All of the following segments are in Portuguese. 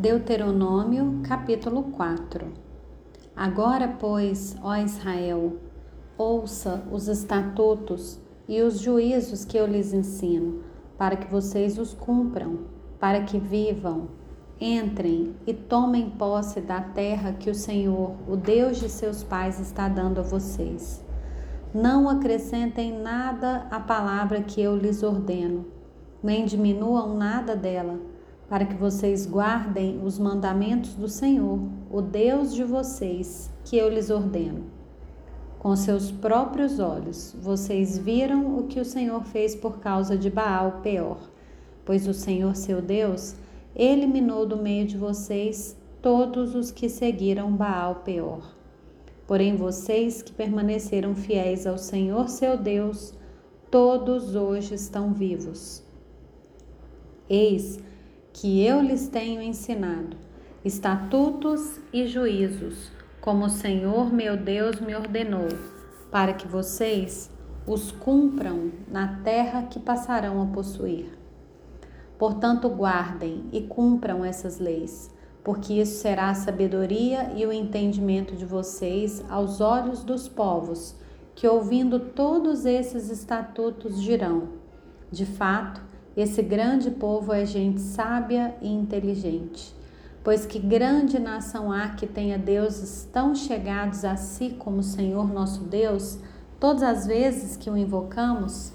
Deuteronômio capítulo 4 Agora, pois, ó Israel, ouça os estatutos e os juízos que eu lhes ensino, para que vocês os cumpram, para que vivam, entrem e tomem posse da terra que o Senhor, o Deus de seus pais, está dando a vocês. Não acrescentem nada à palavra que eu lhes ordeno, nem diminuam nada dela para que vocês guardem os mandamentos do Senhor, o Deus de vocês, que eu lhes ordeno. Com seus próprios olhos, vocês viram o que o Senhor fez por causa de Baal Peor, pois o Senhor seu Deus eliminou do meio de vocês todos os que seguiram Baal Peor. Porém, vocês que permaneceram fiéis ao Senhor seu Deus, todos hoje estão vivos. Eis que eu lhes tenho ensinado, estatutos e juízos, como o Senhor meu Deus me ordenou, para que vocês os cumpram na terra que passarão a possuir. Portanto, guardem e cumpram essas leis, porque isso será a sabedoria e o entendimento de vocês aos olhos dos povos, que ouvindo todos esses estatutos dirão: de fato, esse grande povo é gente sábia e inteligente. Pois que grande nação há que tenha deuses tão chegados a si como o Senhor nosso Deus, todas as vezes que o invocamos?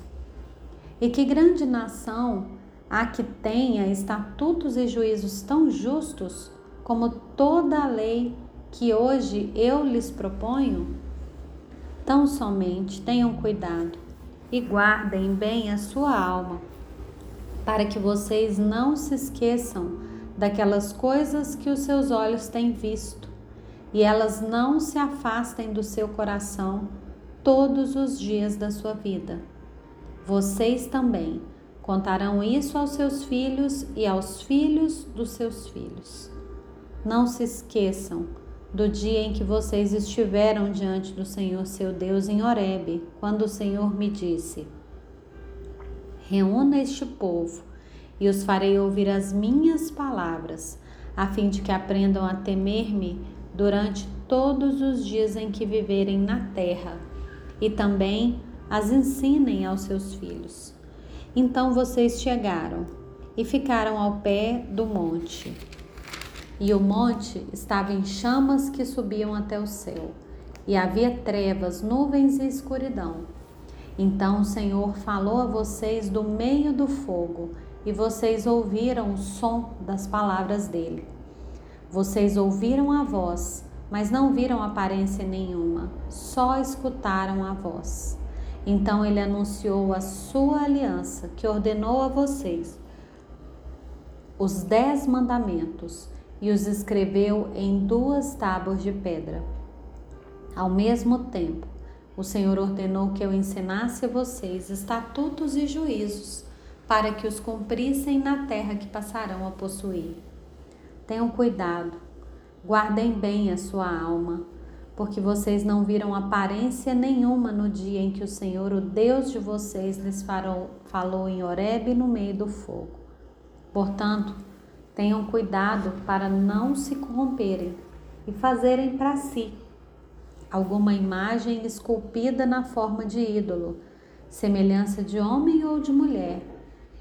E que grande nação há que tenha estatutos e juízos tão justos como toda a lei que hoje eu lhes proponho? Tão somente tenham cuidado e guardem bem a sua alma para que vocês não se esqueçam daquelas coisas que os seus olhos têm visto e elas não se afastem do seu coração todos os dias da sua vida. Vocês também contarão isso aos seus filhos e aos filhos dos seus filhos. Não se esqueçam do dia em que vocês estiveram diante do Senhor seu Deus em Horebe, quando o Senhor me disse: Reúna este povo e os farei ouvir as minhas palavras, a fim de que aprendam a temer-me durante todos os dias em que viverem na terra, e também as ensinem aos seus filhos. Então vocês chegaram e ficaram ao pé do monte. E o monte estava em chamas que subiam até o céu, e havia trevas, nuvens e escuridão. Então o Senhor falou a vocês do meio do fogo, e vocês ouviram o som das palavras dele. Vocês ouviram a voz, mas não viram aparência nenhuma, só escutaram a voz. Então ele anunciou a sua aliança, que ordenou a vocês os dez mandamentos e os escreveu em duas tábuas de pedra. Ao mesmo tempo, o Senhor ordenou que eu ensinasse a vocês estatutos e juízos, para que os cumprissem na terra que passarão a possuir. Tenham cuidado, guardem bem a sua alma, porque vocês não viram aparência nenhuma no dia em que o Senhor, o Deus de vocês, lhes farou, falou em Horebe no meio do fogo. Portanto, tenham cuidado para não se corromperem e fazerem para si alguma imagem esculpida na forma de ídolo, semelhança de homem ou de mulher,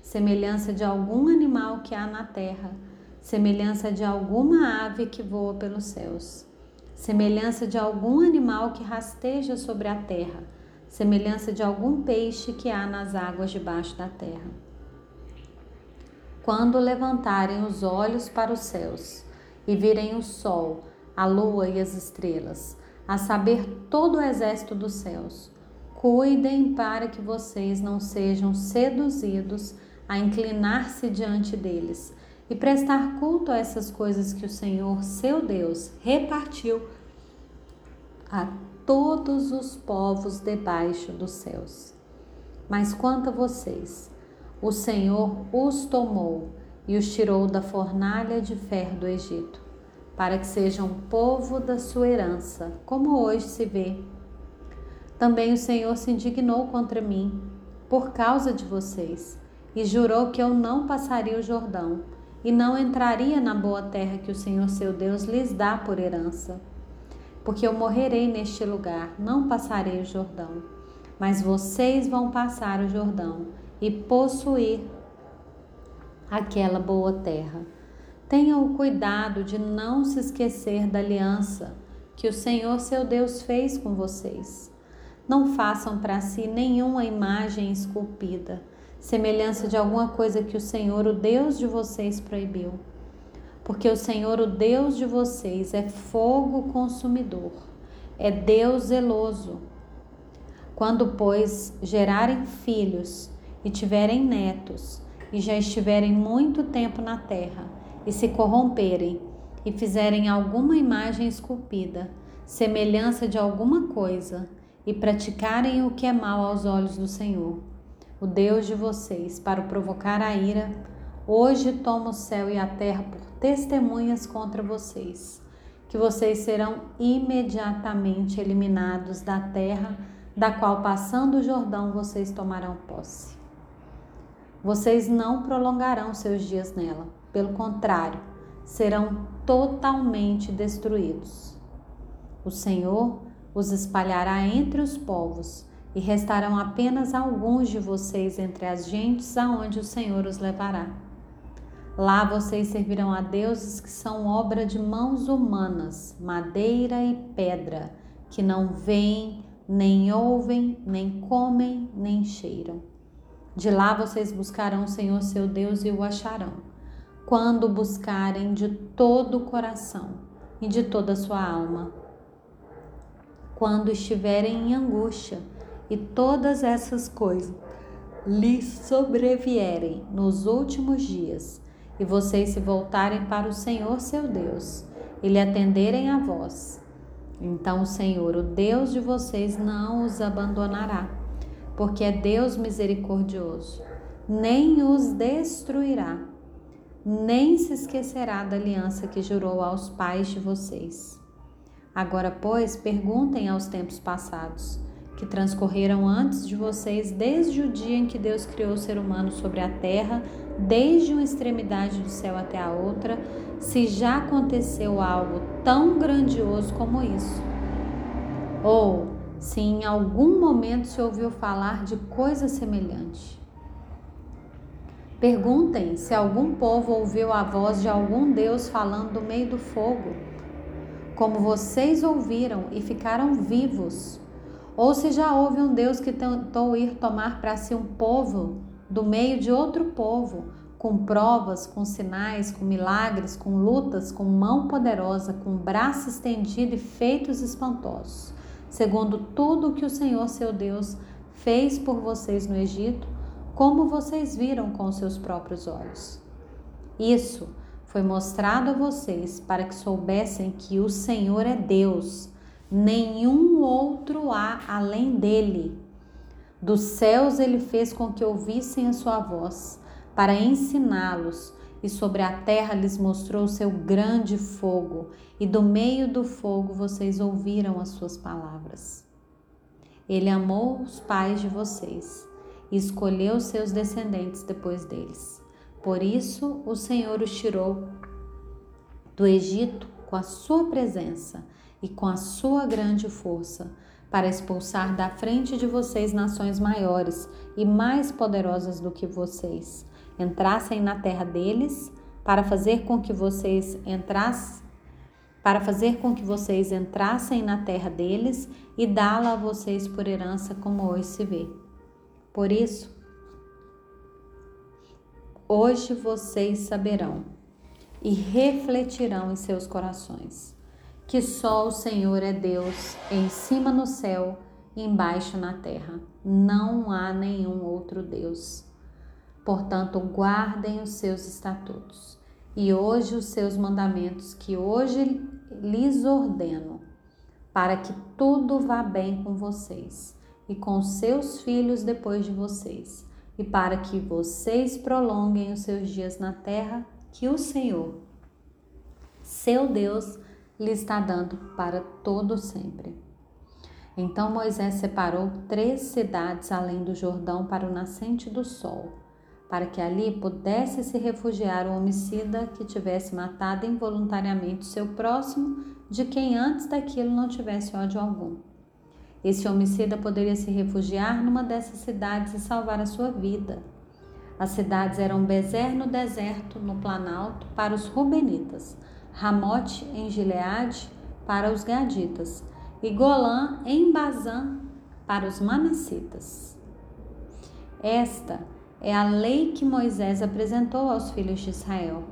semelhança de algum animal que há na terra, semelhança de alguma ave que voa pelos céus, semelhança de algum animal que rasteja sobre a terra, semelhança de algum peixe que há nas águas debaixo da terra. Quando levantarem os olhos para os céus e virem o sol, a lua e as estrelas, a saber, todo o exército dos céus. Cuidem para que vocês não sejam seduzidos a inclinar-se diante deles e prestar culto a essas coisas que o Senhor, seu Deus, repartiu a todos os povos debaixo dos céus. Mas quanto a vocês, o Senhor os tomou e os tirou da fornalha de ferro do Egito para que sejam povo da sua herança, como hoje se vê. Também o Senhor se indignou contra mim, por causa de vocês, e jurou que eu não passaria o Jordão, e não entraria na boa terra que o Senhor seu Deus lhes dá por herança. Porque eu morrerei neste lugar, não passarei o Jordão, mas vocês vão passar o Jordão e possuir aquela boa terra. Tenham o cuidado de não se esquecer da aliança que o Senhor seu Deus fez com vocês. Não façam para si nenhuma imagem esculpida, semelhança de alguma coisa que o Senhor, o Deus de vocês, proibiu. Porque o Senhor, o Deus de vocês, é fogo consumidor, é Deus zeloso. Quando, pois, gerarem filhos e tiverem netos, e já estiverem muito tempo na terra, e se corromperem, e fizerem alguma imagem esculpida, semelhança de alguma coisa, e praticarem o que é mal aos olhos do Senhor, o Deus de vocês, para provocar a ira, hoje toma o céu e a terra por testemunhas contra vocês, que vocês serão imediatamente eliminados da terra da qual passando o Jordão vocês tomarão posse. Vocês não prolongarão seus dias nela, pelo contrário, serão totalmente destruídos. O Senhor os espalhará entre os povos, e restarão apenas alguns de vocês entre as gentes aonde o Senhor os levará. Lá vocês servirão a deuses que são obra de mãos humanas, madeira e pedra, que não veem, nem ouvem, nem comem, nem cheiram. De lá vocês buscarão o Senhor seu Deus e o acharão, quando buscarem de todo o coração e de toda a sua alma quando estiverem em angústia e todas essas coisas lhes sobrevierem nos últimos dias e vocês se voltarem para o Senhor seu Deus e lhe atenderem a vós. Então o Senhor, o Deus de vocês, não os abandonará, porque é Deus misericordioso, nem os destruirá, nem se esquecerá da aliança que jurou aos pais de vocês Agora, pois, perguntem aos tempos passados, que transcorreram antes de vocês, desde o dia em que Deus criou o ser humano sobre a terra, desde uma extremidade do céu até a outra, se já aconteceu algo tão grandioso como isso. Ou se em algum momento se ouviu falar de coisa semelhante. Perguntem se algum povo ouviu a voz de algum Deus falando do meio do fogo como vocês ouviram e ficaram vivos. Ou se já houve um Deus que tentou ir tomar para si um povo do meio de outro povo, com provas, com sinais, com milagres, com lutas, com mão poderosa, com braço estendido e feitos espantosos, segundo tudo o que o Senhor seu Deus fez por vocês no Egito, como vocês viram com seus próprios olhos. Isso foi mostrado a vocês para que soubessem que o Senhor é Deus, nenhum outro há além dele. Dos céus ele fez com que ouvissem a sua voz, para ensiná-los, e sobre a terra lhes mostrou seu grande fogo, e do meio do fogo vocês ouviram as suas palavras. Ele amou os pais de vocês e escolheu seus descendentes depois deles por isso o Senhor os tirou do Egito com a sua presença e com a sua grande força, para expulsar da frente de vocês nações maiores e mais poderosas do que vocês, entrassem na terra deles, para fazer com que vocês entrassem para fazer com que vocês entrassem na terra deles e dá-la a vocês por herança, como hoje se vê. Por isso, Hoje vocês saberão e refletirão em seus corações que só o Senhor é Deus em cima no céu e embaixo na terra. Não há nenhum outro Deus. Portanto, guardem os seus estatutos e hoje os seus mandamentos que hoje lhes ordeno, para que tudo vá bem com vocês e com seus filhos depois de vocês e para que vocês prolonguem os seus dias na terra que o Senhor, seu Deus, lhe está dando para todo sempre. Então Moisés separou três cidades além do Jordão para o nascente do sol, para que ali pudesse se refugiar o homicida que tivesse matado involuntariamente seu próximo, de quem antes daquilo não tivesse ódio algum. Esse homicida poderia se refugiar numa dessas cidades e salvar a sua vida. As cidades eram Bezer no deserto, no Planalto, para os Rubenitas, Ramote em Gileade, para os Gaditas, e Golã em Bazã, para os Manassitas. Esta é a lei que Moisés apresentou aos filhos de Israel.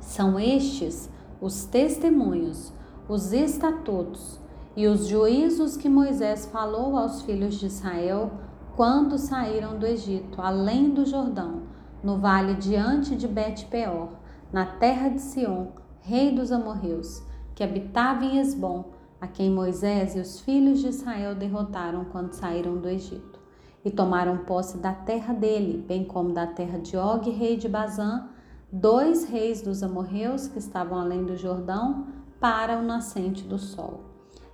São estes os testemunhos, os estatutos e os juízos que Moisés falou aos filhos de Israel quando saíram do Egito, além do Jordão, no vale diante de Bet-peor, na terra de Sião, rei dos amorreus, que habitava em Esbom, a quem Moisés e os filhos de Israel derrotaram quando saíram do Egito, e tomaram posse da terra dele, bem como da terra de Og, rei de Bazã, dois reis dos amorreus que estavam além do Jordão, para o nascente do sol.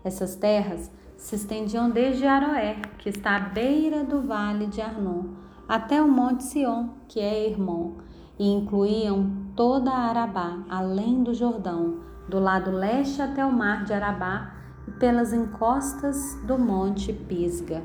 Essas terras se estendiam desde Aroé, que está à beira do vale de Arnon, até o monte Sion, que é Hermon, e incluíam toda Arabá, além do Jordão, do lado leste até o mar de Arabá e pelas encostas do monte Pisga.